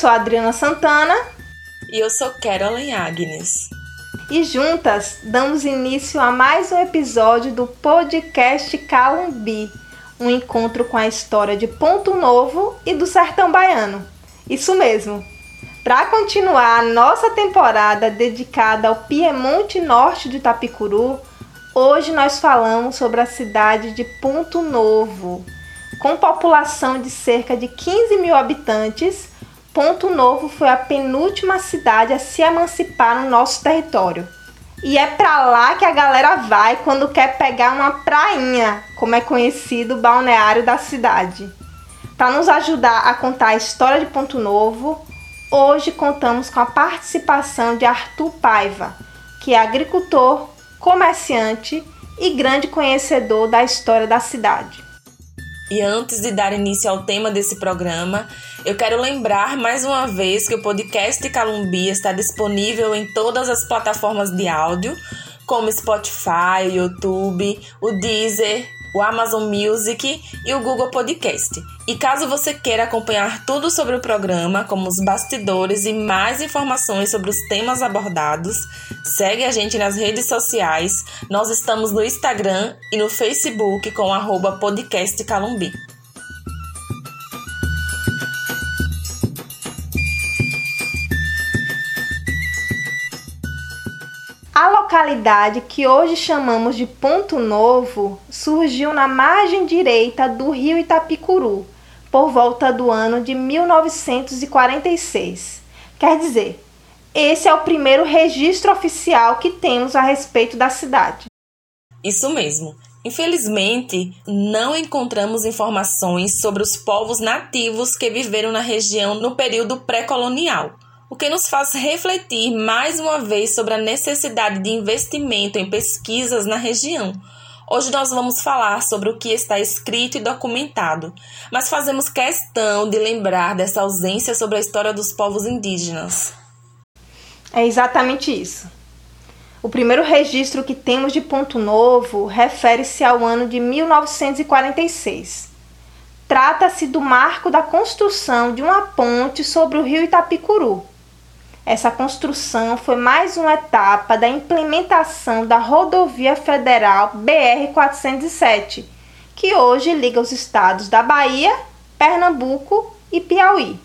Eu sou a Adriana Santana. E eu sou Carolyn Agnes. E juntas damos início a mais um episódio do podcast Calumbi, um encontro com a história de Ponto Novo e do Sertão Baiano. Isso mesmo. Para continuar a nossa temporada dedicada ao Piemonte Norte de Itapicuru, hoje nós falamos sobre a cidade de Ponto Novo. Com população de cerca de 15 mil habitantes, Ponto Novo foi a penúltima cidade a se emancipar no nosso território. E é para lá que a galera vai quando quer pegar uma prainha, como é conhecido o balneário da cidade. Para nos ajudar a contar a história de Ponto Novo, hoje contamos com a participação de Arthur Paiva, que é agricultor, comerciante e grande conhecedor da história da cidade. E antes de dar início ao tema desse programa, eu quero lembrar mais uma vez que o podcast Calumbia está disponível em todas as plataformas de áudio, como Spotify, YouTube, o Deezer, o Amazon Music e o Google Podcast. E caso você queira acompanhar tudo sobre o programa, como os bastidores e mais informações sobre os temas abordados, segue a gente nas redes sociais. Nós estamos no Instagram e no Facebook com arroba podcast localidade que hoje chamamos de Ponto Novo surgiu na margem direita do rio Itapicuru, por volta do ano de 1946. Quer dizer, esse é o primeiro registro oficial que temos a respeito da cidade. Isso mesmo. Infelizmente, não encontramos informações sobre os povos nativos que viveram na região no período pré-colonial o que nos faz refletir mais uma vez sobre a necessidade de investimento em pesquisas na região. Hoje nós vamos falar sobre o que está escrito e documentado, mas fazemos questão de lembrar dessa ausência sobre a história dos povos indígenas. É exatamente isso. O primeiro registro que temos de Ponto Novo refere-se ao ano de 1946. Trata-se do marco da construção de uma ponte sobre o rio Itapicuru, essa construção foi mais uma etapa da implementação da rodovia federal BR-407, que hoje liga os estados da Bahia, Pernambuco e Piauí.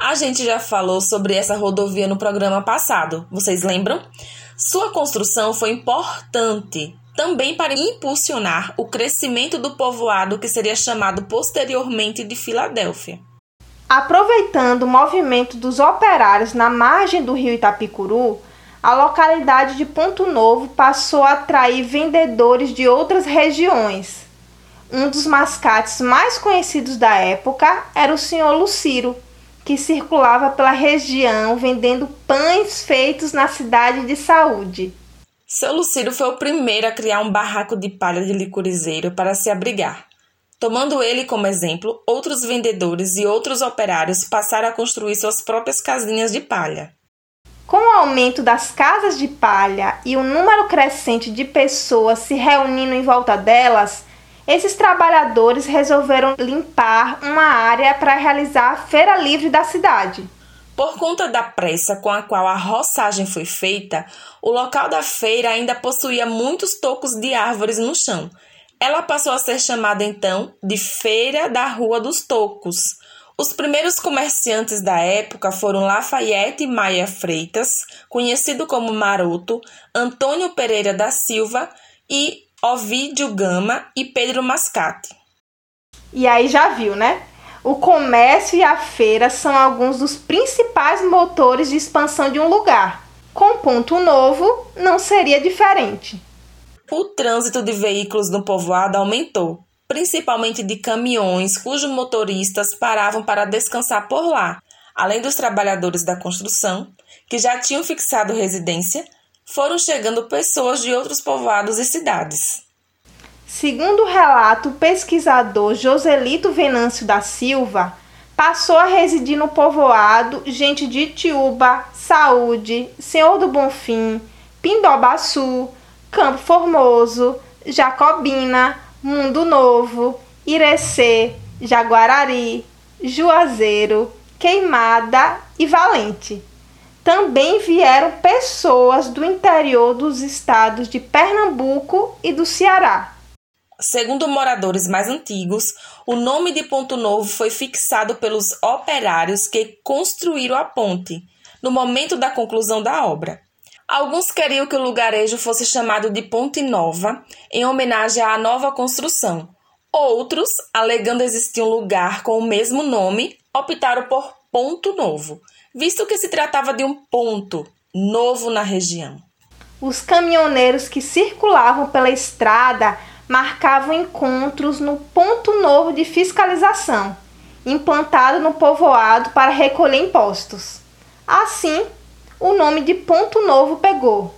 A gente já falou sobre essa rodovia no programa passado, vocês lembram? Sua construção foi importante também para impulsionar o crescimento do povoado que seria chamado posteriormente de Filadélfia. Aproveitando o movimento dos operários na margem do rio Itapicuru, a localidade de Ponto Novo passou a atrair vendedores de outras regiões. Um dos mascates mais conhecidos da época era o senhor Luciro, que circulava pela região vendendo pães feitos na cidade de Saúde. Seu Luciro foi o primeiro a criar um barraco de palha de licorizeiro para se abrigar. Tomando ele como exemplo, outros vendedores e outros operários passaram a construir suas próprias casinhas de palha. Com o aumento das casas de palha e o número crescente de pessoas se reunindo em volta delas, esses trabalhadores resolveram limpar uma área para realizar a feira livre da cidade. Por conta da pressa com a qual a roçagem foi feita, o local da feira ainda possuía muitos tocos de árvores no chão, ela passou a ser chamada então de Feira da Rua dos Tocos. Os primeiros comerciantes da época foram Lafayette Maia Freitas, conhecido como Maroto, Antônio Pereira da Silva e Ovídio Gama e Pedro Mascate. E aí já viu, né? O comércio e a feira são alguns dos principais motores de expansão de um lugar. Com Ponto Novo, não seria diferente. O trânsito de veículos no povoado aumentou, principalmente de caminhões cujos motoristas paravam para descansar por lá. Além dos trabalhadores da construção, que já tinham fixado residência, foram chegando pessoas de outros povoados e cidades. Segundo o relato, o pesquisador Joselito Venâncio da Silva passou a residir no povoado gente de Itiúba, Saúde, Senhor do Bonfim, Pindobaçu, Campo Formoso, Jacobina, Mundo Novo, Irecê, Jaguarari, Juazeiro, Queimada e Valente. Também vieram pessoas do interior dos estados de Pernambuco e do Ceará. Segundo moradores mais antigos, o nome de Ponto Novo foi fixado pelos operários que construíram a ponte, no momento da conclusão da obra. Alguns queriam que o lugarejo fosse chamado de Ponte Nova, em homenagem à nova construção. Outros, alegando existir um lugar com o mesmo nome, optaram por Ponto Novo, visto que se tratava de um ponto novo na região. Os caminhoneiros que circulavam pela estrada marcavam encontros no Ponto Novo de Fiscalização, implantado no povoado para recolher impostos. Assim, o nome de Ponto Novo pegou.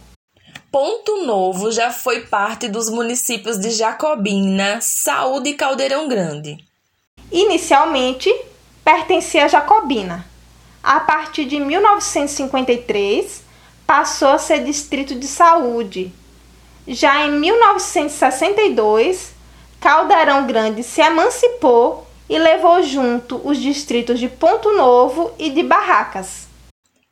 Ponto Novo já foi parte dos municípios de Jacobina, Saúde e Caldeirão Grande. Inicialmente, pertencia a Jacobina. A partir de 1953, passou a ser distrito de saúde. Já em 1962, Caldeirão Grande se emancipou e levou junto os distritos de Ponto Novo e de Barracas.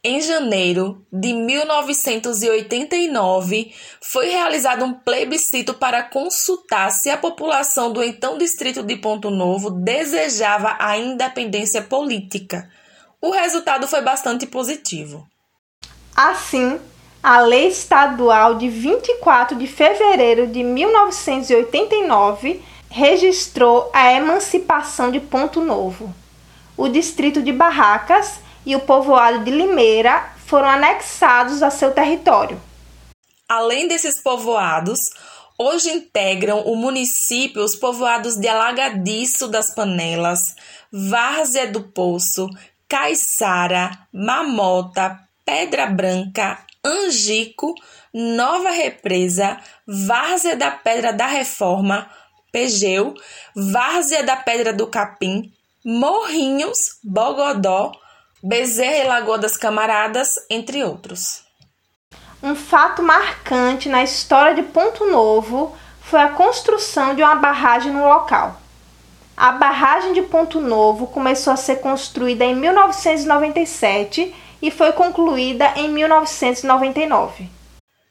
Em janeiro de 1989, foi realizado um plebiscito para consultar se a população do então distrito de Ponto Novo desejava a independência política. O resultado foi bastante positivo. Assim, a Lei Estadual de 24 de fevereiro de 1989 registrou a emancipação de Ponto Novo. O distrito de Barracas e o povoado de Limeira foram anexados a seu território. Além desses povoados, hoje integram o município os povoados de Alagadiço das Panelas, Várzea do Poço, Caiçara, Mamota, Pedra Branca, Angico, Nova Represa, Várzea da Pedra da Reforma, Pegeu, Várzea da Pedra do Capim, Morrinhos, Bogodó, Bezerra e Lagoa das Camaradas, entre outros. Um fato marcante na história de Ponto Novo foi a construção de uma barragem no local. A barragem de Ponto Novo começou a ser construída em 1997 e foi concluída em 1999.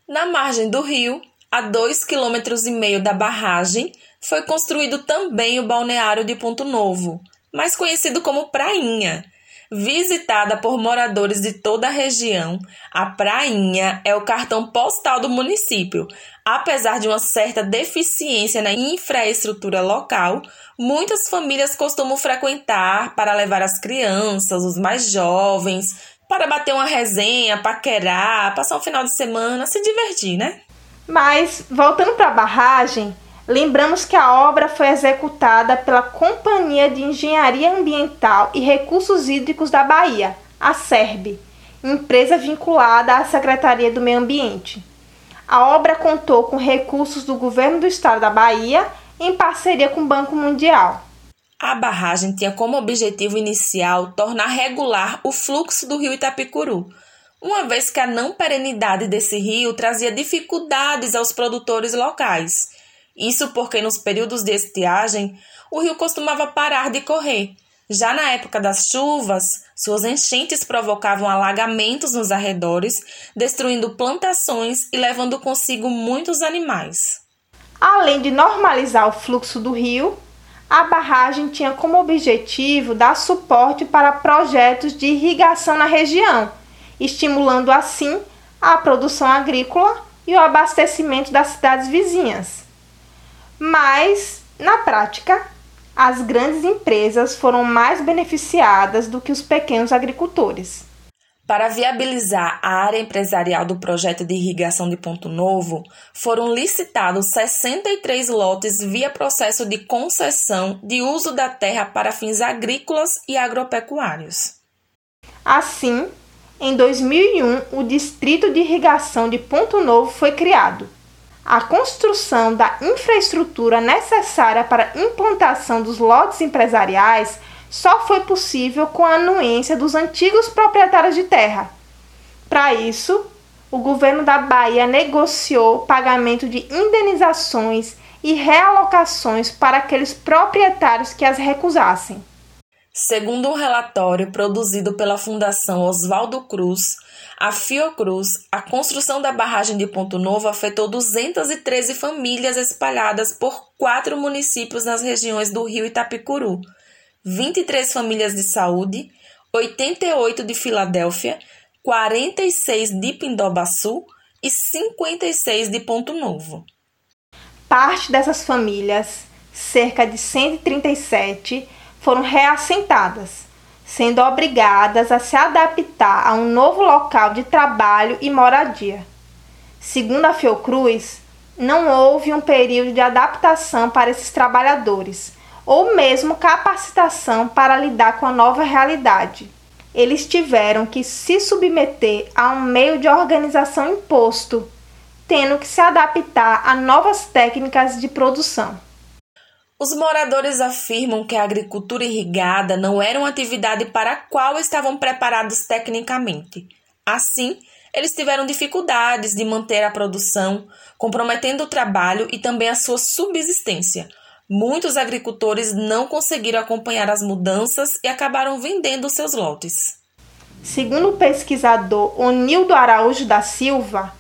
Na margem do rio, a dois quilômetros e meio da barragem, foi construído também o balneário de Ponto Novo, mais conhecido como Prainha, Visitada por moradores de toda a região, a Prainha é o cartão postal do município. Apesar de uma certa deficiência na infraestrutura local, muitas famílias costumam frequentar para levar as crianças, os mais jovens, para bater uma resenha, paquerar, passar um final de semana, se divertir, né? Mas, voltando para a barragem, Lembramos que a obra foi executada pela Companhia de Engenharia Ambiental e Recursos Hídricos da Bahia, a SERB, empresa vinculada à Secretaria do Meio Ambiente. A obra contou com recursos do governo do estado da Bahia em parceria com o Banco Mundial. A barragem tinha como objetivo inicial tornar regular o fluxo do rio Itapicuru, uma vez que a não perenidade desse rio trazia dificuldades aos produtores locais isso porque nos períodos de estiagem o rio costumava parar de correr. Já na época das chuvas, suas enchentes provocavam alagamentos nos arredores, destruindo plantações e levando consigo muitos animais. Além de normalizar o fluxo do rio, a barragem tinha como objetivo dar suporte para projetos de irrigação na região, estimulando assim a produção agrícola e o abastecimento das cidades vizinhas mas, na prática, as grandes empresas foram mais beneficiadas do que os pequenos agricultores. Para viabilizar a área empresarial do projeto de irrigação de Ponto Novo, foram licitados 63 lotes via processo de concessão de uso da terra para fins agrícolas e agropecuários. Assim, em 2001, o Distrito de Irrigação de Ponto Novo foi criado a construção da infraestrutura necessária para a implantação dos lotes empresariais só foi possível com a anuência dos antigos proprietários de terra. Para isso, o governo da Bahia negociou pagamento de indenizações e realocações para aqueles proprietários que as recusassem. Segundo um relatório produzido pela Fundação Oswaldo Cruz, a Fiocruz, a construção da barragem de Ponto Novo afetou 213 famílias espalhadas por quatro municípios nas regiões do Rio Itapicuru, 23 famílias de saúde, 88 de Filadélfia, 46 de Pindobaçu e 56 de Ponto Novo. Parte dessas famílias, cerca de 137, foram reassentadas, sendo obrigadas a se adaptar a um novo local de trabalho e moradia. Segundo a Fiocruz, não houve um período de adaptação para esses trabalhadores, ou mesmo capacitação para lidar com a nova realidade. Eles tiveram que se submeter a um meio de organização imposto, tendo que se adaptar a novas técnicas de produção. Os moradores afirmam que a agricultura irrigada não era uma atividade para a qual estavam preparados tecnicamente. Assim, eles tiveram dificuldades de manter a produção, comprometendo o trabalho e também a sua subsistência. Muitos agricultores não conseguiram acompanhar as mudanças e acabaram vendendo seus lotes. Segundo o pesquisador Onildo Araújo da Silva,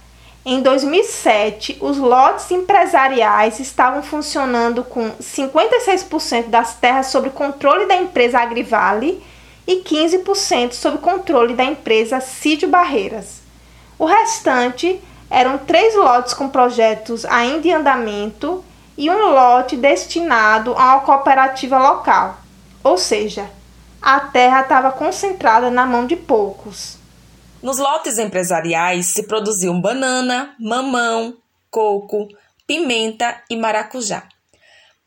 em 2007, os lotes empresariais estavam funcionando com 56% das terras sob controle da empresa Agrivale e 15% sob controle da empresa Cídio Barreiras. O restante eram três lotes com projetos ainda em andamento e um lote destinado a uma cooperativa local, ou seja, a terra estava concentrada na mão de poucos. Nos lotes empresariais se produziam banana, mamão, coco, pimenta e maracujá.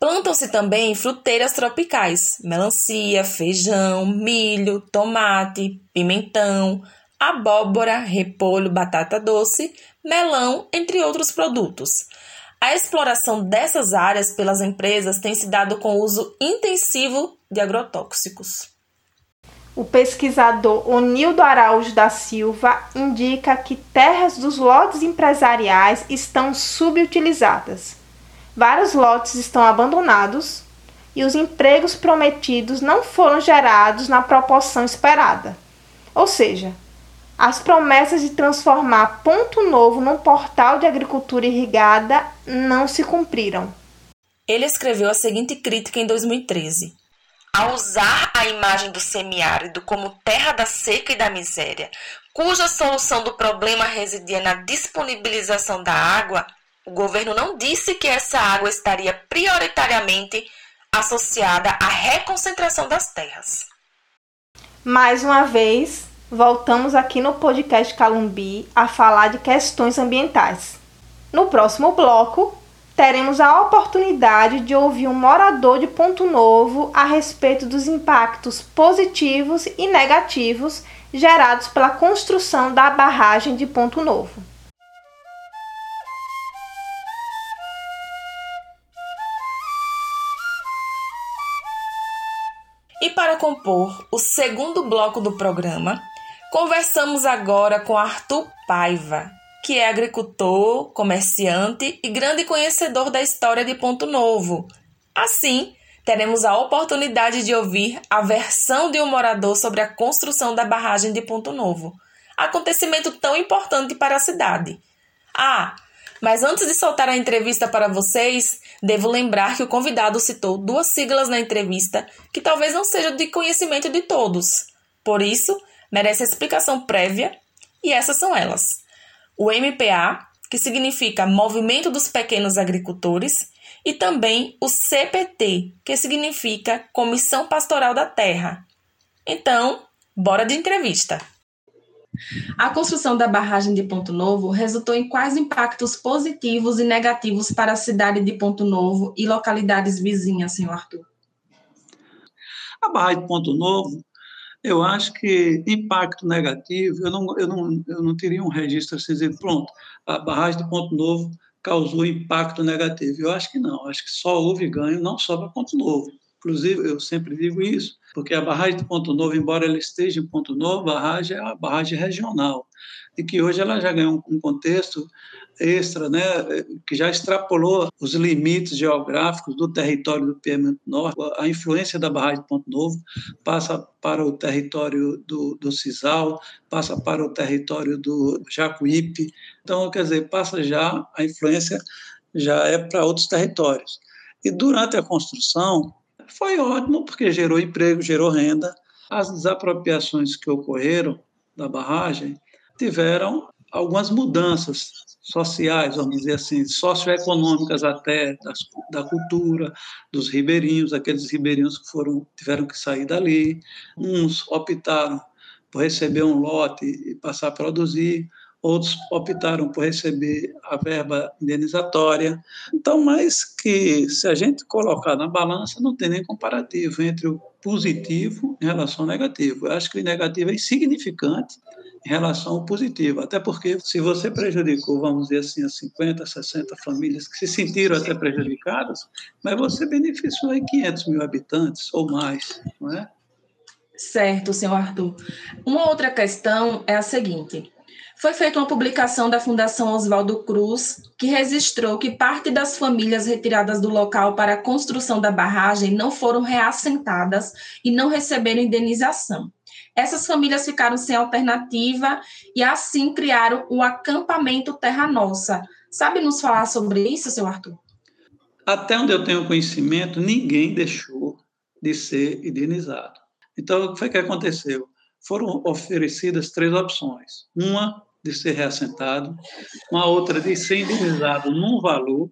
Plantam-se também fruteiras tropicais, melancia, feijão, milho, tomate, pimentão, abóbora, repolho, batata doce, melão, entre outros produtos. A exploração dessas áreas pelas empresas tem se dado com o uso intensivo de agrotóxicos. O pesquisador Onildo Araújo da Silva indica que terras dos lotes empresariais estão subutilizadas. Vários lotes estão abandonados e os empregos prometidos não foram gerados na proporção esperada. Ou seja, as promessas de transformar Ponto Novo num portal de agricultura irrigada não se cumpriram. Ele escreveu a seguinte crítica em 2013. Ao usar a imagem do semiárido como terra da seca e da miséria, cuja solução do problema residia na disponibilização da água, o governo não disse que essa água estaria prioritariamente associada à reconcentração das terras. Mais uma vez, voltamos aqui no podcast Calumbi a falar de questões ambientais. No próximo bloco, teremos a oportunidade de ouvir um morador de Ponto Novo a respeito dos impactos positivos e negativos gerados pela construção da barragem de Ponto Novo. E para compor o segundo bloco do programa, conversamos agora com Arthur Paiva, que é agricultor, comerciante e grande conhecedor da história de Ponto Novo. Assim, teremos a oportunidade de ouvir a versão de um morador sobre a construção da barragem de Ponto Novo, acontecimento tão importante para a cidade. Ah, mas antes de soltar a entrevista para vocês, devo lembrar que o convidado citou duas siglas na entrevista que talvez não sejam de conhecimento de todos. Por isso, merece explicação prévia, e essas são elas o MPA, que significa Movimento dos Pequenos Agricultores, e também o CPT, que significa Comissão Pastoral da Terra. Então, bora de entrevista. A construção da barragem de Ponto Novo resultou em quais impactos positivos e negativos para a cidade de Ponto Novo e localidades vizinhas, senhor Arthur? A barragem de Ponto Novo eu acho que impacto negativo, eu não, eu não, eu não teria um registro assim, dizer, pronto, a barragem de Ponto Novo causou impacto negativo. Eu acho que não, acho que só houve ganho, não só para Ponto Novo. Inclusive, eu sempre digo isso, porque a barragem de Ponto Novo, embora ela esteja em Ponto Novo, a barragem é uma barragem regional. e que hoje ela já ganhou um contexto extra, né, que já extrapolou os limites geográficos do território do Piemonte Norte. A influência da barragem de Ponto Novo passa para o território do, do Cisal, passa para o território do Jacuípe. Então, quer dizer, passa já, a influência já é para outros territórios. E durante a construção, foi ótimo, porque gerou emprego, gerou renda. As desapropriações que ocorreram da barragem tiveram algumas mudanças sociais, vamos dizer assim, socioeconômicas até das, da cultura dos ribeirinhos, aqueles ribeirinhos que foram tiveram que sair dali, uns optaram por receber um lote e passar a produzir, outros optaram por receber a verba indenizatória. Então, mais que se a gente colocar na balança, não tem nem comparativo entre o positivo em relação ao negativo. Eu acho que o negativo é insignificante em relação ao positivo. Até porque, se você prejudicou, vamos dizer assim, as 50, 60 famílias que se sentiram até prejudicadas, mas você beneficiou aí 500 mil habitantes ou mais, não é? Certo, senhor Arthur. Uma outra questão é a seguinte: foi feita uma publicação da Fundação Oswaldo Cruz, que registrou que parte das famílias retiradas do local para a construção da barragem não foram reassentadas e não receberam indenização. Essas famílias ficaram sem alternativa e assim criaram o acampamento Terra Nossa. Sabe nos falar sobre isso, seu Arthur? Até onde eu tenho conhecimento, ninguém deixou de ser indenizado. Então, o que foi que aconteceu? Foram oferecidas três opções. Uma, de ser reassentado, uma outra de ser indenizado num valor,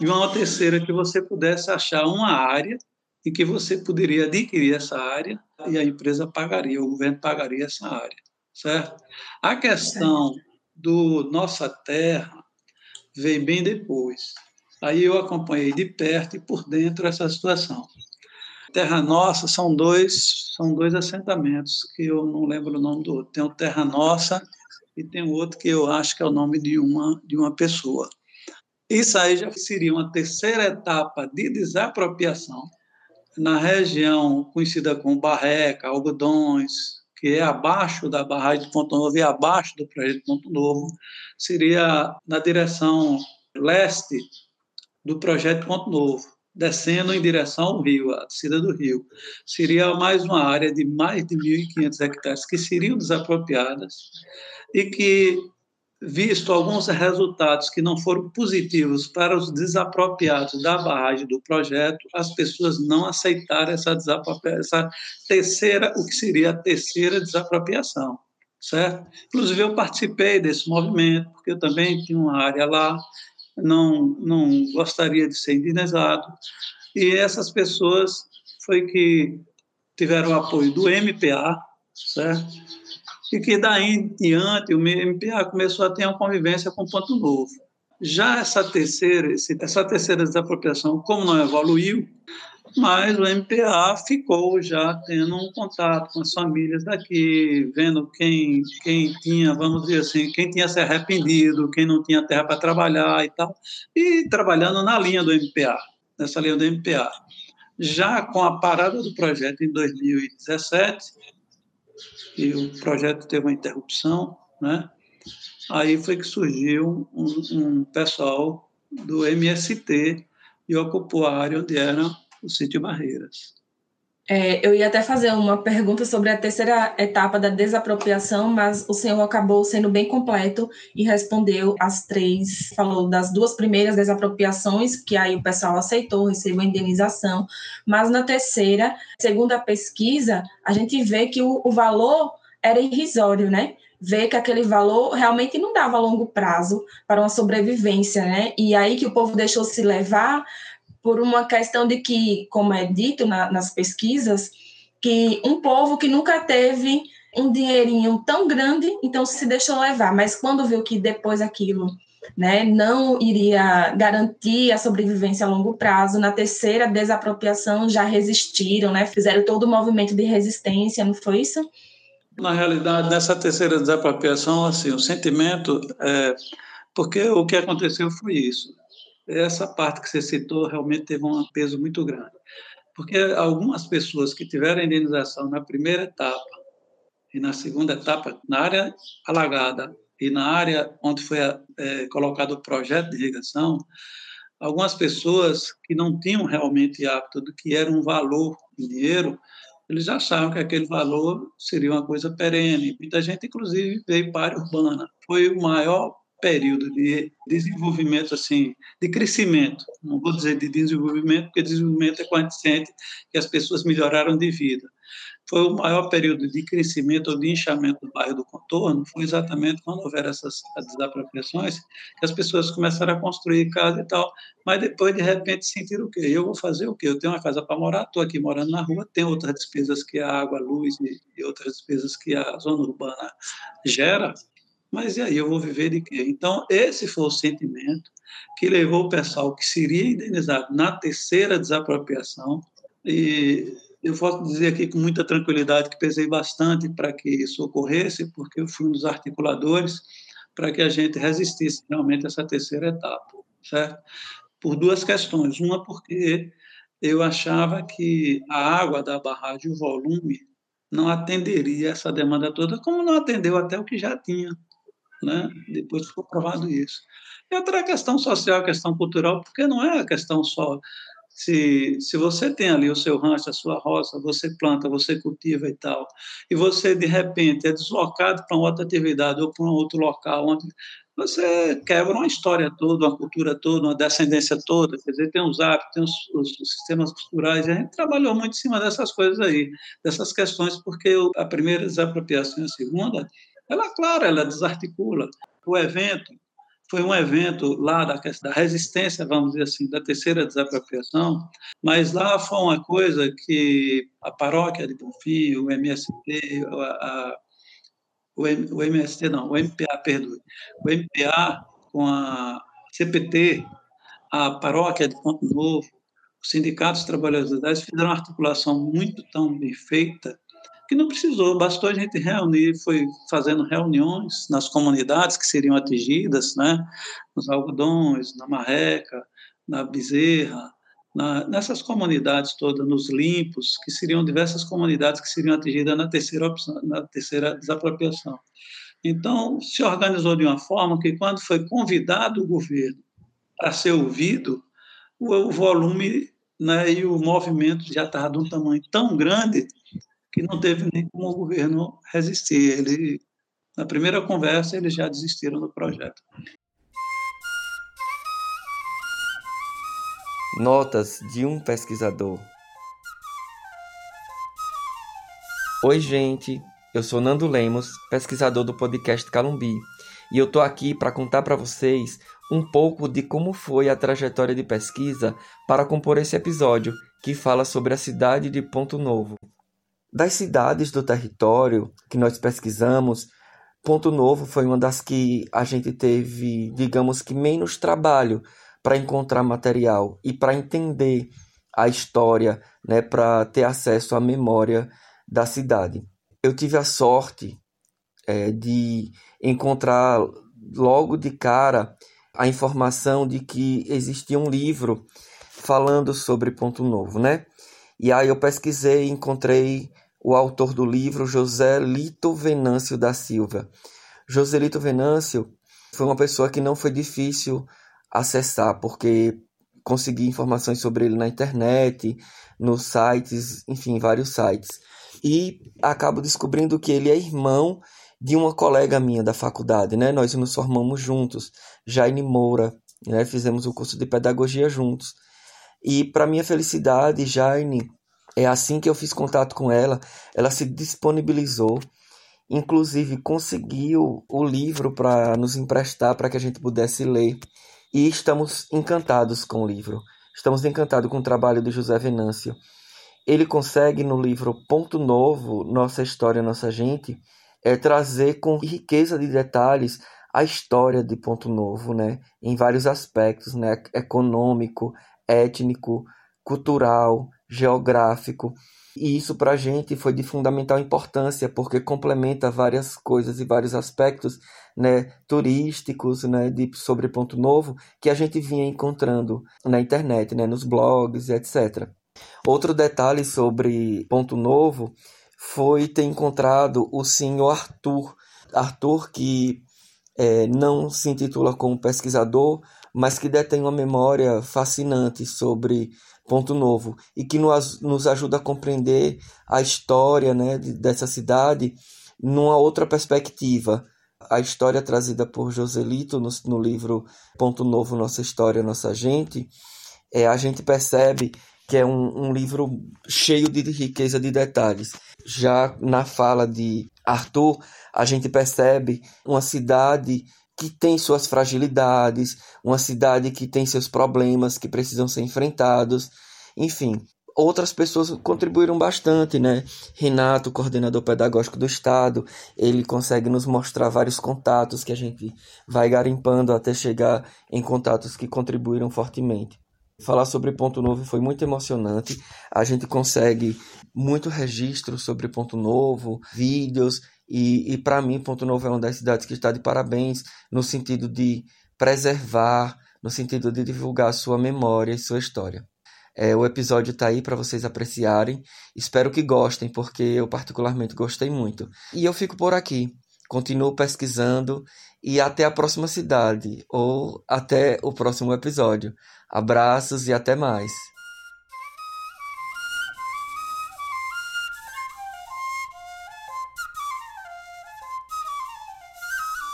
e uma terceira que você pudesse achar uma área e que você poderia adquirir essa área e a empresa pagaria, o governo pagaria essa área, certo? A questão do Nossa Terra veio bem depois. Aí eu acompanhei de perto e por dentro essa situação. Terra Nossa são dois são dois assentamentos que eu não lembro o nome do outro. Tem o Terra Nossa e tem o outro que eu acho que é o nome de uma de uma pessoa. Isso aí já seria uma terceira etapa de desapropriação na região conhecida como Barreca, Algodões, que é abaixo da barragem de Ponto Novo e abaixo do projeto Ponto Novo, seria na direção leste do projeto Ponto Novo, descendo em direção ao rio, a descida do rio. Seria mais uma área de mais de 1.500 hectares que seriam desapropriadas e que visto alguns resultados que não foram positivos para os desapropriados da barragem do projeto, as pessoas não aceitaram essa, essa terceira, o que seria a terceira desapropriação, certo? Inclusive eu participei desse movimento, porque eu também tinha uma área lá, não, não gostaria de ser indenizado, e essas pessoas foi que tiveram o apoio do MPA, certo? E que daí em diante o MPA começou a ter uma convivência com Ponto Novo. Já essa terceira, essa terceira desapropriação, como não evoluiu, mas o MPA ficou já tendo um contato com as famílias daqui, vendo quem, quem tinha, vamos dizer assim, quem tinha se arrependido, quem não tinha terra para trabalhar e tal, e trabalhando na linha do MPA, nessa linha do MPA. Já com a parada do projeto em 2017, e o projeto teve uma interrupção, né? Aí foi que surgiu um, um pessoal do MST e ocupou a área onde era o sítio Barreiras. É, eu ia até fazer uma pergunta sobre a terceira etapa da desapropriação, mas o senhor acabou sendo bem completo e respondeu as três. Falou das duas primeiras desapropriações, que aí o pessoal aceitou, recebeu a indenização, mas na terceira, segundo a pesquisa, a gente vê que o, o valor era irrisório, né? Vê que aquele valor realmente não dava longo prazo para uma sobrevivência, né? E aí que o povo deixou se levar por uma questão de que, como é dito na, nas pesquisas, que um povo que nunca teve um dinheirinho tão grande, então se deixou levar, mas quando viu que depois aquilo né, não iria garantir a sobrevivência a longo prazo, na terceira desapropriação já resistiram, né, fizeram todo o movimento de resistência, não foi isso? Na realidade, nessa terceira desapropriação, assim, o sentimento é porque o que aconteceu foi isso essa parte que você citou realmente teve um peso muito grande. Porque algumas pessoas que tiveram indenização na primeira etapa e na segunda etapa, na área alagada e na área onde foi é, colocado o projeto de irrigação, algumas pessoas que não tinham realmente hábito do que era um valor em dinheiro, eles achavam que aquele valor seria uma coisa perene. Muita gente, inclusive, veio para a área urbana. Foi o maior período de desenvolvimento, assim, de crescimento. Não vou dizer de desenvolvimento, porque desenvolvimento é quantiente que as pessoas melhoraram de vida. Foi o maior período de crescimento ou de inchamento do bairro do contorno, foi exatamente quando houveram essas desapropriações, que as pessoas começaram a construir casa e tal, mas depois, de repente, sentiram o quê? Eu vou fazer o quê? Eu tenho uma casa para morar, estou aqui morando na rua, tenho outras despesas que a água, a luz e outras despesas que a zona urbana gera, mas e aí, eu vou viver de quê? Então, esse foi o sentimento que levou o pessoal que seria indenizado na terceira desapropriação. E eu posso dizer aqui com muita tranquilidade que pesei bastante para que isso ocorresse, porque eu fui um dos articuladores para que a gente resistisse realmente a essa terceira etapa, certo? Por duas questões. Uma, porque eu achava que a água da barragem, o volume, não atenderia essa demanda toda, como não atendeu até o que já tinha né? Depois ficou provado isso. E outra questão social, questão cultural, porque não é a questão só se, se você tem ali o seu rancho, a sua roça, você planta, você cultiva e tal, e você de repente é deslocado para outra atividade ou para um outro local onde você quebra uma história toda, uma cultura toda, uma descendência toda, quer dizer, tem os hábitos, tem os, os, sistemas culturais, a gente trabalhou muito em cima dessas coisas aí, dessas questões, porque a primeira desapropriação e a segunda ela, claro, ela desarticula. O evento foi um evento lá da, da resistência, vamos dizer assim, da terceira desapropriação, mas lá foi uma coisa que a paróquia de Bonfim, o MST, a, a, o, o MST não, o MPA, perdoe, o MPA com a CPT, a paróquia de Ponto Novo, os sindicatos trabalhadores fizeram uma articulação muito tão bem feita que não precisou, bastou a gente reunir, foi fazendo reuniões nas comunidades que seriam atingidas, né, nos algodões, na marreca, na bezerra, na, nessas comunidades todas, nos limpos, que seriam diversas comunidades que seriam atingidas na terceira opção, na terceira desapropriação. Então, se organizou de uma forma que, quando foi convidado o governo para ser ouvido, o, o volume né, e o movimento já estava de um tamanho tão grande que não teve nem como o governo resistir. Ele, na primeira conversa, eles já desistiram do projeto. Notas de um pesquisador. Oi, gente. Eu sou Nando Lemos, pesquisador do podcast Calumbi, e eu tô aqui para contar para vocês um pouco de como foi a trajetória de pesquisa para compor esse episódio, que fala sobre a cidade de Ponto Novo. Das cidades do território que nós pesquisamos, Ponto Novo foi uma das que a gente teve, digamos que, menos trabalho para encontrar material e para entender a história, né, para ter acesso à memória da cidade. Eu tive a sorte é, de encontrar logo de cara a informação de que existia um livro falando sobre Ponto Novo, né? E aí eu pesquisei e encontrei o autor do livro, José Lito Venâncio da Silva. José Lito Venâncio foi uma pessoa que não foi difícil acessar, porque consegui informações sobre ele na internet, nos sites, enfim, vários sites. E acabo descobrindo que ele é irmão de uma colega minha da faculdade, né? Nós nos formamos juntos, Jaine Moura, né? Fizemos o curso de pedagogia juntos. E para minha felicidade, Jaine é assim que eu fiz contato com ela, ela se disponibilizou, inclusive conseguiu o livro para nos emprestar para que a gente pudesse ler. E estamos encantados com o livro. Estamos encantados com o trabalho de José Venâncio. Ele consegue no livro Ponto Novo, Nossa História, Nossa Gente, é trazer com riqueza de detalhes a história de Ponto Novo, né? Em vários aspectos, né? Econômico, étnico, cultural, geográfico. E isso para a gente foi de fundamental importância, porque complementa várias coisas e vários aspectos né, turísticos né, de, sobre Ponto Novo que a gente vinha encontrando na internet, né, nos blogs, etc. Outro detalhe sobre Ponto Novo foi ter encontrado o senhor Arthur. Arthur, que é, não se intitula como pesquisador, mas que detém uma memória fascinante sobre Ponto Novo e que nos, nos ajuda a compreender a história né, dessa cidade numa outra perspectiva. A história trazida por Joselito no, no livro Ponto Novo, Nossa História, Nossa Gente, é, a gente percebe que é um, um livro cheio de riqueza de detalhes. Já na fala de Arthur, a gente percebe uma cidade que tem suas fragilidades, uma cidade que tem seus problemas que precisam ser enfrentados. Enfim, outras pessoas contribuíram bastante, né? Renato, coordenador pedagógico do estado, ele consegue nos mostrar vários contatos que a gente vai garimpando até chegar em contatos que contribuíram fortemente. Falar sobre Ponto Novo foi muito emocionante. A gente consegue muito registro sobre Ponto Novo, vídeos, e, e para mim, Ponto Novo é uma das cidades que está de parabéns no sentido de preservar, no sentido de divulgar sua memória e sua história. É, o episódio está aí para vocês apreciarem. Espero que gostem, porque eu particularmente gostei muito. E eu fico por aqui. Continuo pesquisando e até a próxima cidade ou até o próximo episódio. Abraços e até mais.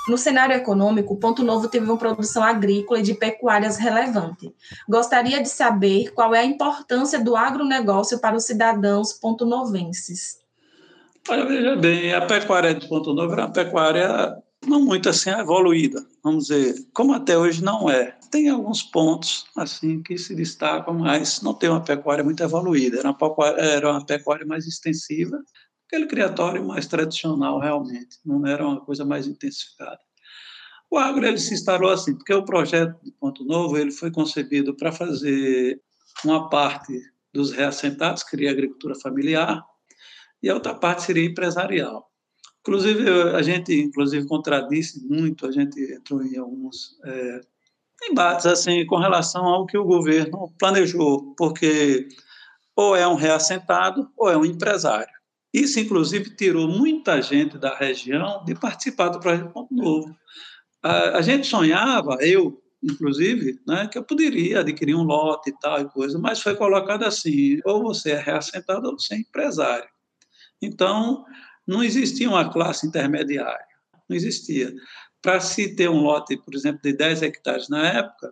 No cenário econômico, Ponto Novo teve uma produção agrícola e de pecuárias relevante. Gostaria de saber qual é a importância do agronegócio para os cidadãos pontonovenses. Olha, veja bem, a pecuária de Ponto Novo era uma pecuária não muito assim evoluída, vamos dizer, como até hoje não é. Tem alguns pontos assim que se destacam, mas não tem uma pecuária muito evoluída. Era uma pecuária, era uma pecuária mais extensiva, aquele criatório mais tradicional realmente, não era uma coisa mais intensificada. O agro ele se instalou assim, porque o projeto de Ponto Novo ele foi concebido para fazer uma parte dos reassentados, queria agricultura familiar, e a outra parte seria empresarial. Inclusive, a gente inclusive contradisse muito, a gente entrou em alguns é, embates assim, com relação ao que o governo planejou, porque ou é um reassentado ou é um empresário. Isso, inclusive, tirou muita gente da região de participar do Projeto Ponto Novo. A, a gente sonhava, eu, inclusive, né, que eu poderia adquirir um lote e tal e coisa, mas foi colocado assim: ou você é reassentado ou você é empresário. Então, não existia uma classe intermediária, não existia. Para se ter um lote, por exemplo, de 10 hectares na época,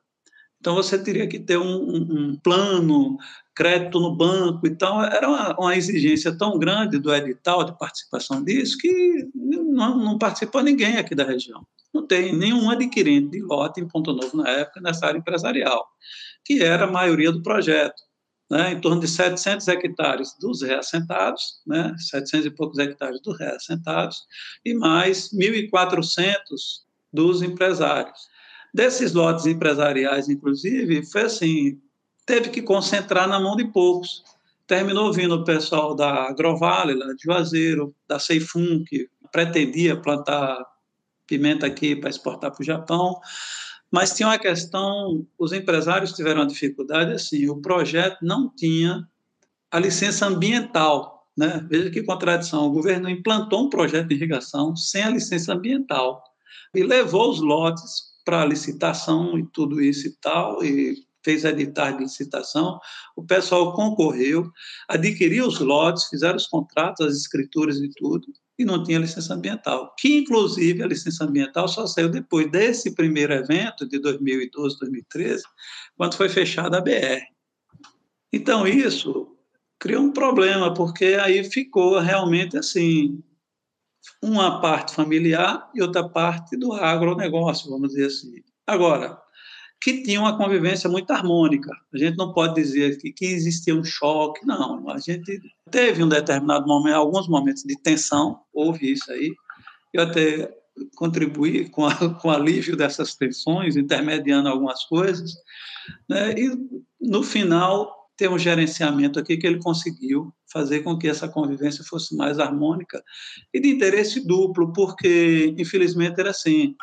então você teria que ter um, um, um plano, crédito no banco e tal. Era uma, uma, exigência tão grande do edital de participação disso que não, não participou ninguém aqui da região. Não tem nenhum adquirente de lote em Ponto Novo na época nessa área empresarial, que era a maioria do projeto né, em torno de 700 hectares dos reassentados, né, 700 e poucos hectares dos reassentados, e mais 1.400 dos empresários. Desses lotes empresariais, inclusive, foi assim, teve que concentrar na mão de poucos. Terminou vindo o pessoal da Agrovale, lá de Juazeiro, da Seifun, que pretendia plantar pimenta aqui para exportar para o Japão, mas tinha uma questão, os empresários tiveram uma dificuldade assim, o projeto não tinha a licença ambiental, né? Veja que contradição, o governo implantou um projeto de irrigação sem a licença ambiental e levou os lotes para licitação e tudo isso e tal, e fez editar de licitação, o pessoal concorreu, adquiriu os lotes, fizeram os contratos, as escrituras e tudo, e não tinha licença ambiental, que inclusive a licença ambiental só saiu depois desse primeiro evento de 2012, 2013, quando foi fechada a BR. Então isso criou um problema, porque aí ficou realmente assim, uma parte familiar e outra parte do agronegócio, vamos dizer assim. Agora, que tinha uma convivência muito harmônica. A gente não pode dizer que, que existia um choque, não. A gente teve um determinado momento, alguns momentos de tensão, houve isso aí. Eu até contribuí com, a, com o alívio dessas tensões, intermediando algumas coisas. Né? E, no final, tem um gerenciamento aqui que ele conseguiu fazer com que essa convivência fosse mais harmônica e de interesse duplo, porque, infelizmente, era assim,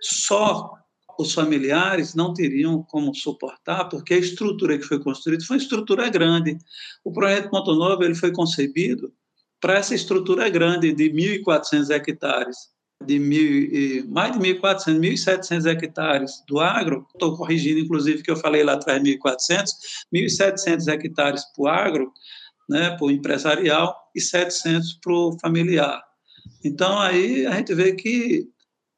só os familiares não teriam como suportar, porque a estrutura que foi construída foi uma estrutura grande. O projeto Ponto Novo ele foi concebido para essa estrutura grande de 1.400 hectares. de mil, mais de 1.400, 1.700 hectares do agro, estou corrigindo, inclusive, que eu falei lá atrás 1.400, 1.700 hectares para o agro, né, para o empresarial, e 700 para o familiar. Então, aí a gente vê que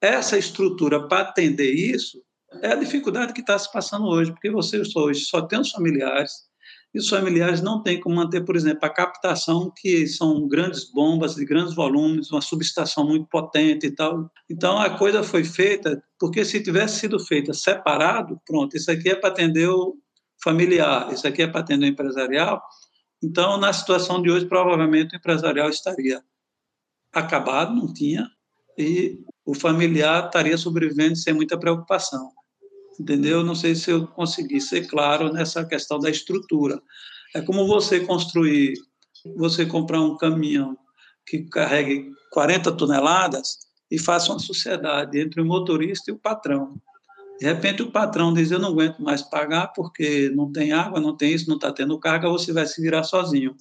essa estrutura para atender isso é a dificuldade que está se passando hoje, porque você hoje só tem os familiares, e os familiares não têm como manter, por exemplo, a captação, que são grandes bombas de grandes volumes, uma subestação muito potente e tal. Então, a coisa foi feita, porque se tivesse sido feita separado, pronto, isso aqui é para atender o familiar, isso aqui é para atender o empresarial. Então, na situação de hoje, provavelmente o empresarial estaria acabado, não tinha, e o familiar estaria sobrevivendo sem muita preocupação entendeu? Não sei se eu consegui ser claro nessa questão da estrutura. É como você construir, você comprar um caminhão que carregue 40 toneladas e faça uma sociedade entre o motorista e o patrão. De repente o patrão diz: Eu não aguento mais pagar porque não tem água, não tem isso, não está tendo carga, você vai se virar sozinho.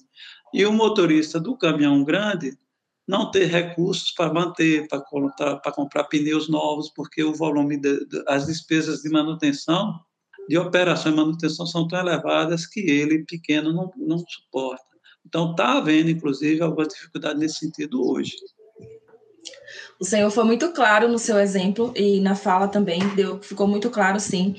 E o motorista do caminhão grande não ter recursos para manter, para comprar, para comprar pneus novos, porque o volume, de, de, as despesas de manutenção, de operação e manutenção são tão elevadas que ele, pequeno, não, não suporta. Então, está havendo, inclusive, alguma dificuldade nesse sentido hoje. O senhor foi muito claro no seu exemplo e na fala também, deu, ficou muito claro, sim.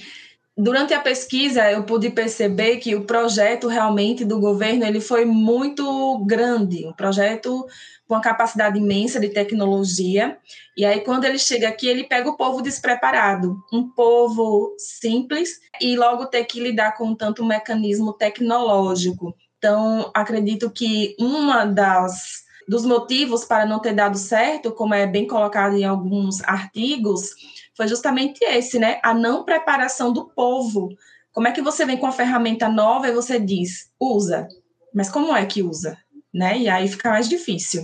Durante a pesquisa, eu pude perceber que o projeto realmente do governo ele foi muito grande, um projeto com uma capacidade imensa de tecnologia. E aí, quando ele chega aqui, ele pega o povo despreparado, um povo simples, e logo ter que lidar com tanto mecanismo tecnológico. Então, acredito que uma das dos motivos para não ter dado certo, como é bem colocado em alguns artigos, foi justamente esse, né? A não preparação do povo. Como é que você vem com a ferramenta nova e você diz, usa? Mas como é que usa? né? E aí fica mais difícil.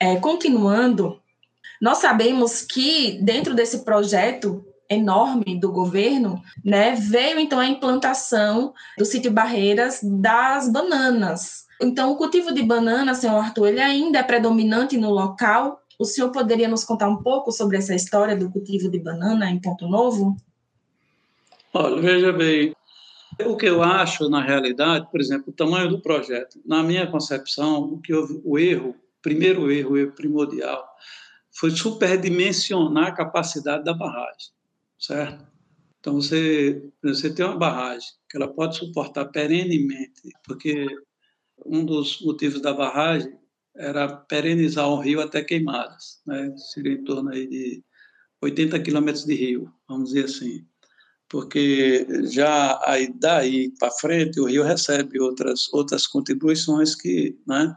É, continuando, nós sabemos que dentro desse projeto enorme do governo, né, veio então a implantação do sítio Barreiras das bananas. Então, o cultivo de banana, senhor Arthur, ele ainda é predominante no local. O senhor poderia nos contar um pouco sobre essa história do cultivo de banana em Ponto Novo? Olha, veja bem, o que eu acho, na realidade, por exemplo, o tamanho do projeto. Na minha concepção, o que houve, o erro, primeiro erro, o erro primordial, foi superdimensionar a capacidade da barragem, certo? Então, você, você tem uma barragem que ela pode suportar perenemente, porque um dos motivos da barragem era perenizar o rio até queimadas, né? seria em torno aí de 80 quilômetros de rio, vamos dizer assim porque já aí daí para frente o Rio recebe outras outras contribuições que, né?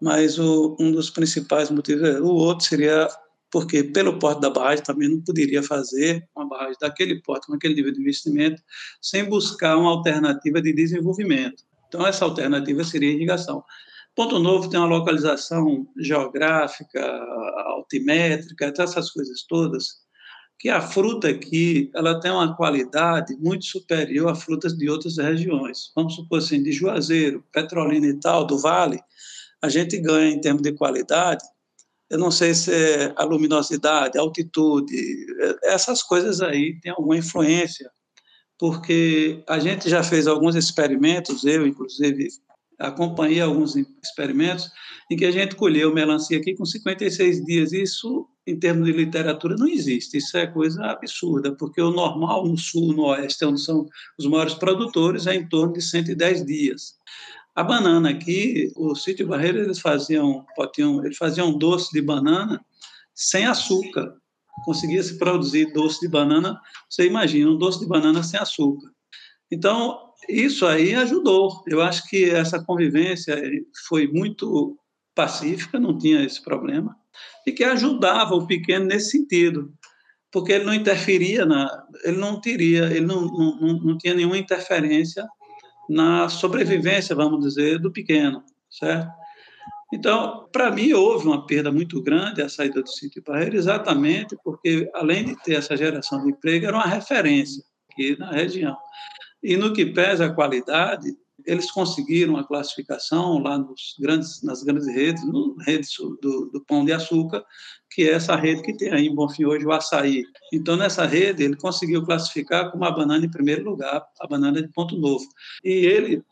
Mas o, um dos principais motivos, é, o outro seria porque pelo porte da barragem também não poderia fazer uma barragem daquele porte, com aquele nível de investimento, sem buscar uma alternativa de desenvolvimento. Então essa alternativa seria irrigação. Ponto Novo tem uma localização geográfica, altimétrica, essas coisas todas, que a fruta aqui ela tem uma qualidade muito superior a frutas de outras regiões. Vamos supor assim, de Juazeiro, Petrolina e tal, do Vale, a gente ganha em termos de qualidade. Eu não sei se é a luminosidade, a altitude, essas coisas aí têm alguma influência, porque a gente já fez alguns experimentos, eu inclusive acompanhei alguns experimentos em que a gente colheu melancia aqui com 56 dias. Isso, em termos de literatura, não existe. Isso é coisa absurda, porque o normal no sul, no oeste, onde são os maiores produtores, é em torno de 110 dias. A banana aqui, o sítio Barreira, eles faziam, potinham, eles faziam doce de banana sem açúcar. Conseguia se produzir doce de banana, você imagina, um doce de banana sem açúcar. Então, isso aí ajudou. Eu acho que essa convivência foi muito pacífica, não tinha esse problema, e que ajudava o pequeno nesse sentido, porque ele não interferia na, ele não teria, ele não, não, não tinha nenhuma interferência na sobrevivência, vamos dizer, do pequeno, certo? Então, para mim, houve uma perda muito grande a saída do sítio Barreiro, exatamente porque, além de ter essa geração de emprego, era uma referência aqui na região. E no que pesa a qualidade, eles conseguiram a classificação lá nos grandes, nas grandes redes, no redes do, do Pão de Açúcar, que é essa rede que tem aí em Bonfim hoje, o açaí. Então, nessa rede, ele conseguiu classificar como a banana em primeiro lugar, a banana de Ponto Novo. E ele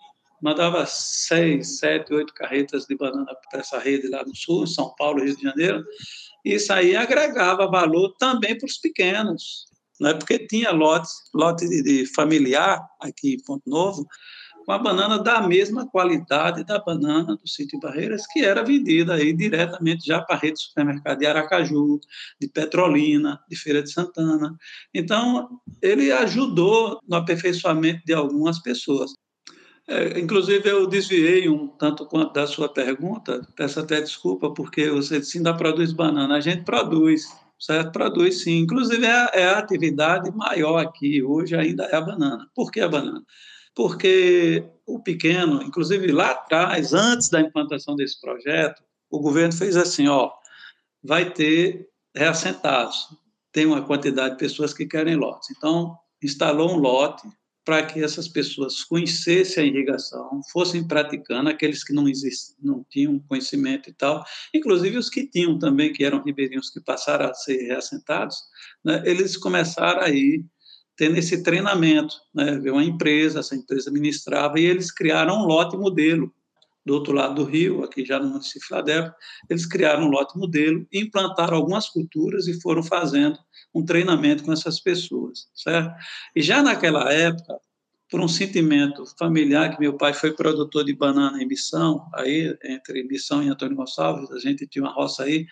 mandava seis, sete, oito carretas de banana para essa rede lá no sul, São Paulo, Rio de Janeiro. Isso aí agregava valor também para os pequenos, né? porque tinha lotes, lote de, de familiar aqui em Ponto Novo, com a banana da mesma qualidade da banana do sítio Barreiras, que era vendida aí diretamente já para a rede de supermercado de Aracaju, de Petrolina, de Feira de Santana. Então, ele ajudou no aperfeiçoamento de algumas pessoas. É, inclusive, eu desviei um tanto quanto da sua pergunta, peço até desculpa, porque você disse ainda produz banana. A gente produz, certo? Produz sim. Inclusive, é, é a atividade maior aqui hoje ainda é a banana. Por que a banana? Porque o pequeno, inclusive lá atrás, antes da implantação desse projeto, o governo fez assim, ó, vai ter reassentados, tem uma quantidade de pessoas que querem lotes. Então, instalou um lote para que essas pessoas conhecessem a irrigação, fossem praticando, aqueles que não, não tinham conhecimento e tal, inclusive os que tinham também, que eram ribeirinhos que passaram a ser reassentados, né, eles começaram aí tendo esse treinamento, né, uma empresa, essa empresa ministrava, e eles criaram um lote modelo, do outro lado do rio, aqui já no município de Filadélfia, eles criaram um lote modelo, implantaram algumas culturas e foram fazendo um treinamento com essas pessoas, certo? E já naquela época, por um sentimento familiar, que meu pai foi produtor de banana em Missão, aí entre Missão e Antônio Gonçalves, a gente tinha uma roça aí,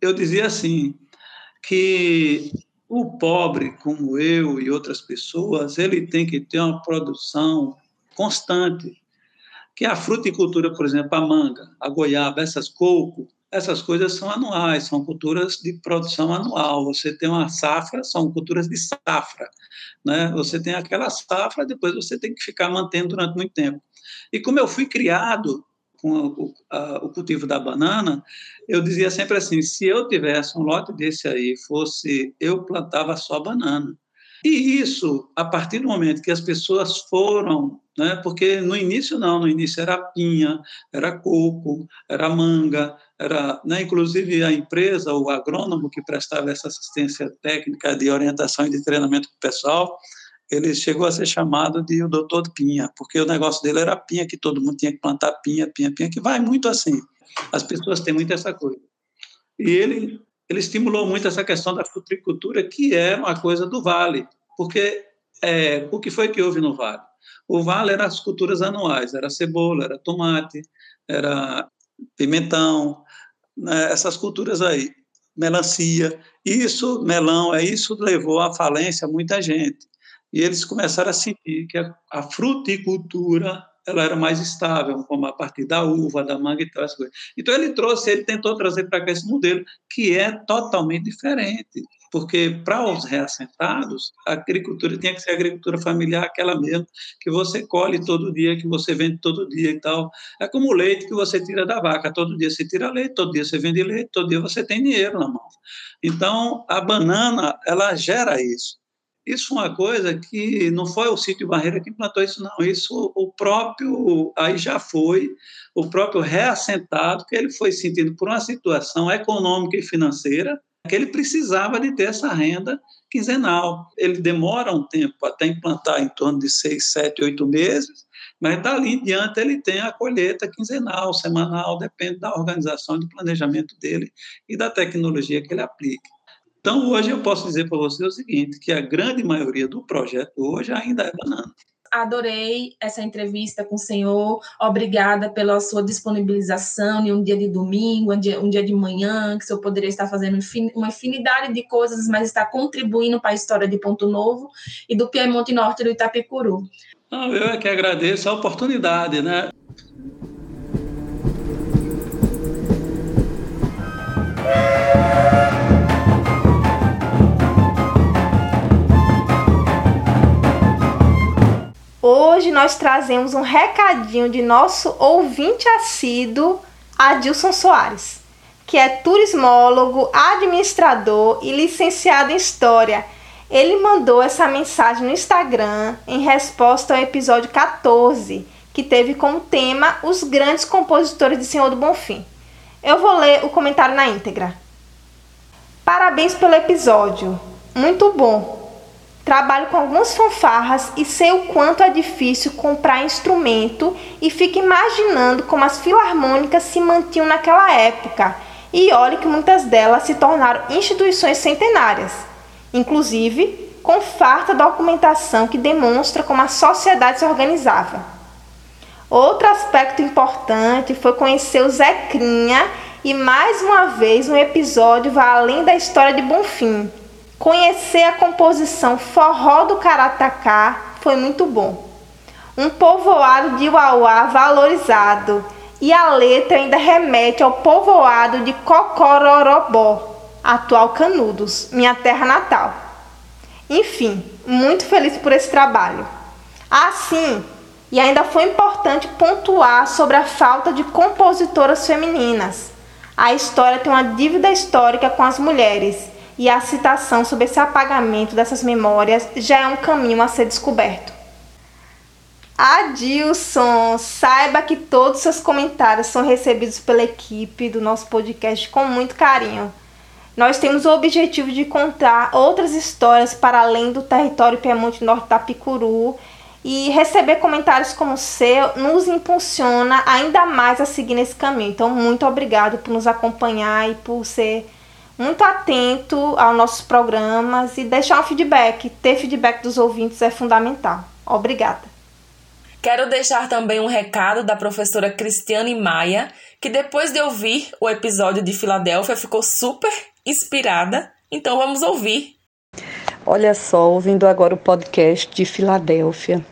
eu dizia assim, que o pobre, como eu e outras pessoas, ele tem que ter uma produção constante, que a fruticultura, por exemplo, a manga, a goiaba, essas coco, essas coisas são anuais, são culturas de produção anual. Você tem uma safra, são culturas de safra, né? Você tem aquela safra, depois você tem que ficar mantendo durante muito tempo. E como eu fui criado com o, a, o cultivo da banana, eu dizia sempre assim: se eu tivesse um lote desse aí, fosse eu plantava só banana. E isso, a partir do momento que as pessoas foram, né, porque no início não, no início era pinha, era coco, era manga, era, né, inclusive a empresa, o agrônomo que prestava essa assistência técnica de orientação e de treinamento para o pessoal, ele chegou a ser chamado de o doutor Pinha, porque o negócio dele era pinha, que todo mundo tinha que plantar pinha, pinha, pinha, que vai muito assim. As pessoas têm muito essa coisa. E ele ele estimulou muito essa questão da fruticultura, que é uma coisa do Vale, porque é, o que foi que houve no Vale? O Vale era as culturas anuais, era cebola, era tomate, era pimentão, né, essas culturas aí, melancia. Isso, melão, é isso levou à falência muita gente. E eles começaram a sentir que a, a fruticultura ela era mais estável, como a partir da uva, da manga e tal, essas coisas. Então ele trouxe, ele tentou trazer para cá esse modelo, que é totalmente diferente, porque para os reassentados, a agricultura tinha que ser agricultura familiar, aquela mesmo, que você colhe todo dia, que você vende todo dia e tal. É como o leite que você tira da vaca, todo dia você tira leite, todo dia você vende leite, todo dia você tem dinheiro na mão. Então, a banana, ela gera isso. Isso foi uma coisa que não foi o sítio Barreira que implantou isso, não. Isso o próprio, aí já foi, o próprio reassentado, que ele foi sentindo por uma situação econômica e financeira, que ele precisava de ter essa renda quinzenal. Ele demora um tempo até implantar em torno de seis, sete, oito meses, mas dali em diante ele tem a colheita quinzenal, semanal, depende da organização e do planejamento dele e da tecnologia que ele aplique. Então, hoje eu posso dizer para você o seguinte, que a grande maioria do projeto hoje ainda é banana. Adorei essa entrevista com o senhor. Obrigada pela sua disponibilização em um dia de domingo, um dia, um dia de manhã, que o senhor poderia estar fazendo uma infinidade de coisas, mas está contribuindo para a história de Ponto Novo e do Piemonte Norte do Itapecuru. Não, eu é que agradeço a oportunidade, né? Hoje nós trazemos um recadinho de nosso ouvinte assíduo, Adilson Soares, que é turismólogo, administrador e licenciado em História. Ele mandou essa mensagem no Instagram em resposta ao episódio 14, que teve como tema os grandes compositores de Senhor do Bonfim. Eu vou ler o comentário na íntegra. Parabéns pelo episódio. Muito bom. Trabalho com algumas fanfarras e sei o quanto é difícil comprar instrumento e fico imaginando como as filarmônicas se mantinham naquela época. E olhe que muitas delas se tornaram instituições centenárias, inclusive com farta documentação que demonstra como a sociedade se organizava. Outro aspecto importante foi conhecer o Zecrinha e mais uma vez um episódio vai além da história de Bonfim Conhecer a composição Forró do Caratacá foi muito bom. Um povoado de Uauá valorizado e a letra ainda remete ao povoado de Cocororobó, atual Canudos, minha terra natal. Enfim, muito feliz por esse trabalho. Assim, e ainda foi importante pontuar sobre a falta de compositoras femininas. A história tem uma dívida histórica com as mulheres e a citação sobre esse apagamento dessas memórias já é um caminho a ser descoberto. Adilson, saiba que todos os seus comentários são recebidos pela equipe do nosso podcast com muito carinho. Nós temos o objetivo de contar outras histórias para além do território Piemonte Norte da Picuru e receber comentários como o seu nos impulsiona ainda mais a seguir nesse caminho. Então, muito obrigado por nos acompanhar e por ser muito atento aos nossos programas e deixar um feedback. Ter feedback dos ouvintes é fundamental. Obrigada. Quero deixar também um recado da professora Cristiane Maia, que depois de ouvir o episódio de Filadélfia ficou super inspirada. Então vamos ouvir. Olha só, ouvindo agora o podcast de Filadélfia.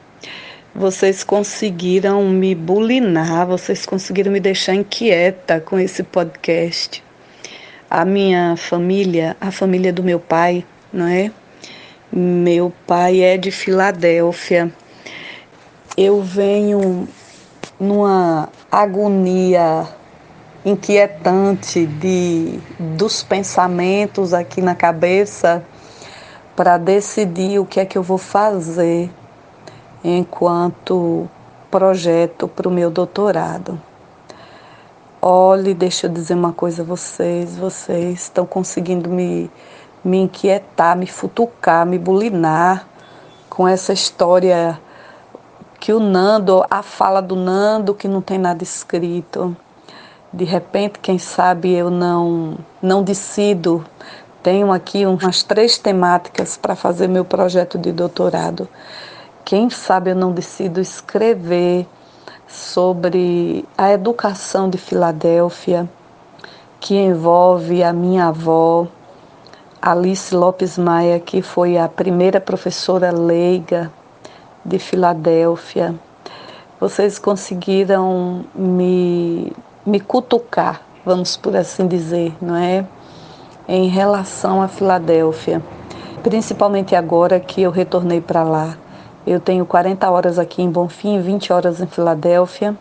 Vocês conseguiram me bulinar, vocês conseguiram me deixar inquieta com esse podcast a minha família, a família do meu pai, não é? Meu pai é de Filadélfia. Eu venho numa agonia inquietante de dos pensamentos aqui na cabeça para decidir o que é que eu vou fazer enquanto projeto para o meu doutorado. Olhe, deixa eu dizer uma coisa a vocês, vocês estão conseguindo me, me inquietar, me futucar, me bulinar com essa história que o Nando, a fala do Nando que não tem nada escrito. De repente, quem sabe eu não não decido. Tenho aqui umas três temáticas para fazer meu projeto de doutorado. Quem sabe eu não decido escrever sobre a educação de Filadélfia, que envolve a minha avó, Alice Lopes Maia, que foi a primeira professora leiga de Filadélfia. Vocês conseguiram me, me cutucar, vamos por assim dizer, não é? Em relação a Filadélfia, principalmente agora que eu retornei para lá. Eu tenho 40 horas aqui em Bonfim, 20 horas em Filadélfia.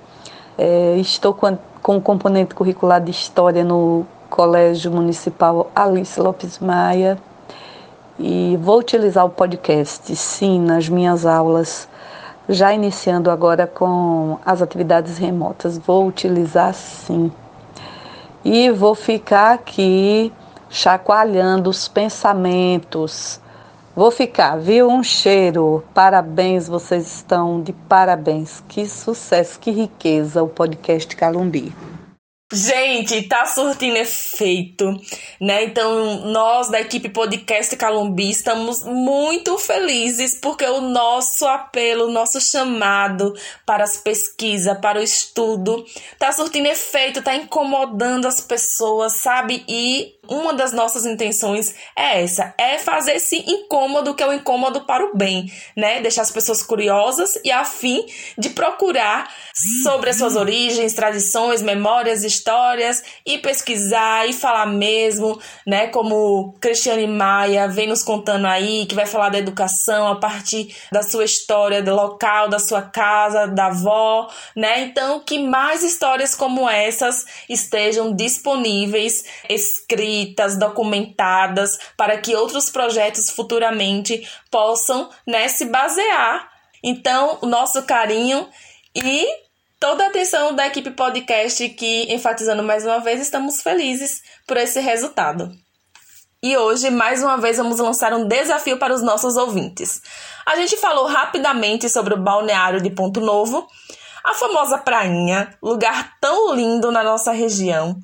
É, estou com, com o componente curricular de História no Colégio Municipal Alice Lopes Maia. E vou utilizar o podcast, sim, nas minhas aulas, já iniciando agora com as atividades remotas. Vou utilizar sim. E vou ficar aqui chacoalhando os pensamentos Vou ficar, viu? Um cheiro. Parabéns, vocês estão de parabéns. Que sucesso, que riqueza o podcast Calumbi. Gente, tá surtindo efeito, né? Então, nós da equipe Podcast Calumbi estamos muito felizes porque o nosso apelo, o nosso chamado para as pesquisas, para o estudo, tá surtindo efeito, tá incomodando as pessoas, sabe? E uma das nossas intenções é essa, é fazer esse incômodo que é o incômodo para o bem, né? Deixar as pessoas curiosas e a fim de procurar sobre as suas origens, tradições, memórias, histórias e pesquisar e falar mesmo, né? Como Cristiane Maia vem nos contando aí, que vai falar da educação a partir da sua história do local, da sua casa, da avó, né? Então, que mais histórias como essas estejam disponíveis, escritas escritas, documentadas, para que outros projetos futuramente possam né, se basear. Então, o nosso carinho e toda a atenção da equipe podcast que, enfatizando mais uma vez, estamos felizes por esse resultado. E hoje, mais uma vez, vamos lançar um desafio para os nossos ouvintes. A gente falou rapidamente sobre o balneário de Ponto Novo, a famosa prainha, lugar tão lindo na nossa região.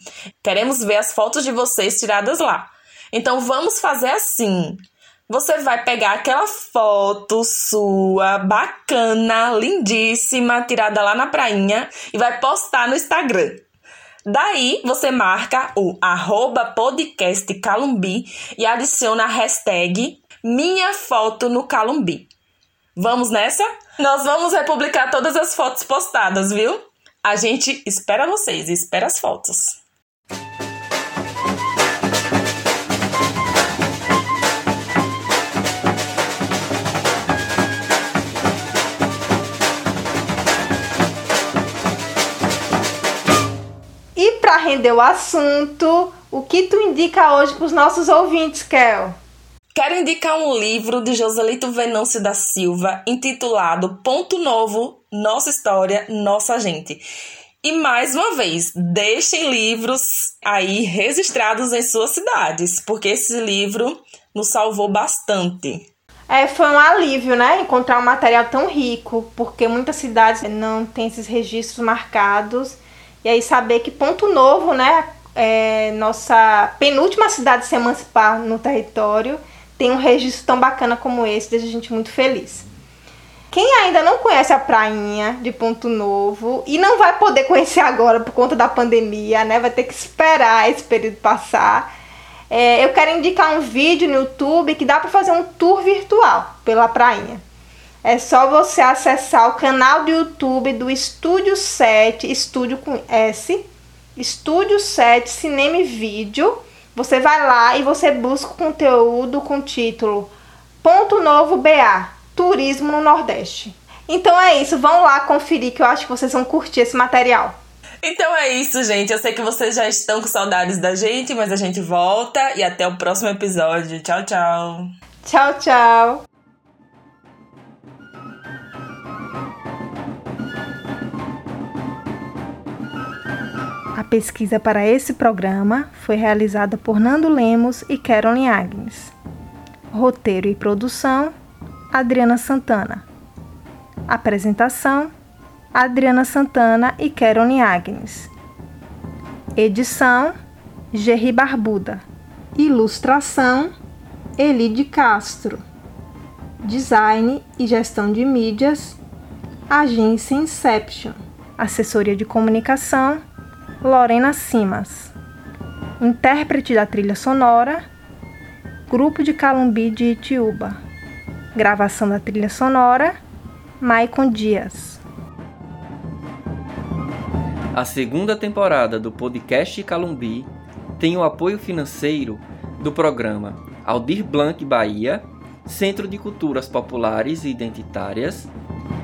Queremos ver as fotos de vocês tiradas lá. Então vamos fazer assim. Você vai pegar aquela foto sua, bacana, lindíssima, tirada lá na prainha e vai postar no Instagram. Daí você marca o arroba podcast Calumbi e adiciona a hashtag minha foto no Calumbi. Vamos nessa? Nós vamos republicar todas as fotos postadas, viu? A gente espera vocês, espera as fotos. para render o assunto, o que tu indica hoje para os nossos ouvintes, Kel? Quero indicar um livro de Joselito Venâncio da Silva, intitulado Ponto Novo, Nossa História, Nossa Gente. E mais uma vez, deixem livros aí registrados em suas cidades, porque esse livro nos salvou bastante. É, foi um alívio, né? Encontrar um material tão rico, porque muitas cidades não têm esses registros marcados e aí saber que Ponto Novo, né, é nossa penúltima cidade a se emancipar no território, tem um registro tão bacana como esse, deixa a gente muito feliz. Quem ainda não conhece a prainha de Ponto Novo e não vai poder conhecer agora por conta da pandemia, né? Vai ter que esperar esse período passar. É, eu quero indicar um vídeo no YouTube que dá para fazer um tour virtual pela prainha. É só você acessar o canal do YouTube do Estúdio 7, Estúdio com S, Estúdio 7 Cinema e Vídeo. Você vai lá e você busca o conteúdo com o título Ponto Novo BA, Turismo no Nordeste. Então é isso, vão lá conferir que eu acho que vocês vão curtir esse material. Então é isso, gente. Eu sei que vocês já estão com saudades da gente, mas a gente volta e até o próximo episódio. Tchau, tchau. Tchau, tchau. Pesquisa para esse programa foi realizada por Nando Lemos e Carolyn Agnes. Roteiro e produção: Adriana Santana. Apresentação: Adriana Santana e Carolyn Agnes. Edição: Gerry Barbuda. Ilustração: Elide Castro. Design e gestão de mídias: Agência Inception. Assessoria de comunicação: Lorena Simas. Intérprete da trilha sonora, Grupo de Calumbi de Itiúba. Gravação da trilha sonora, Maicon Dias. A segunda temporada do podcast Calumbi tem o apoio financeiro do programa Aldir Blanc Bahia, Centro de Culturas Populares e Identitárias,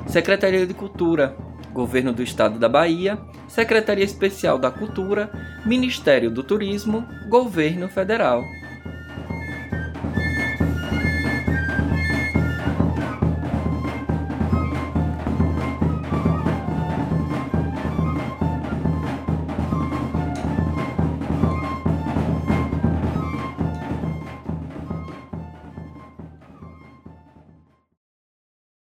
Secretaria de Cultura, Governo do Estado da Bahia, Secretaria Especial da Cultura, Ministério do Turismo, Governo Federal.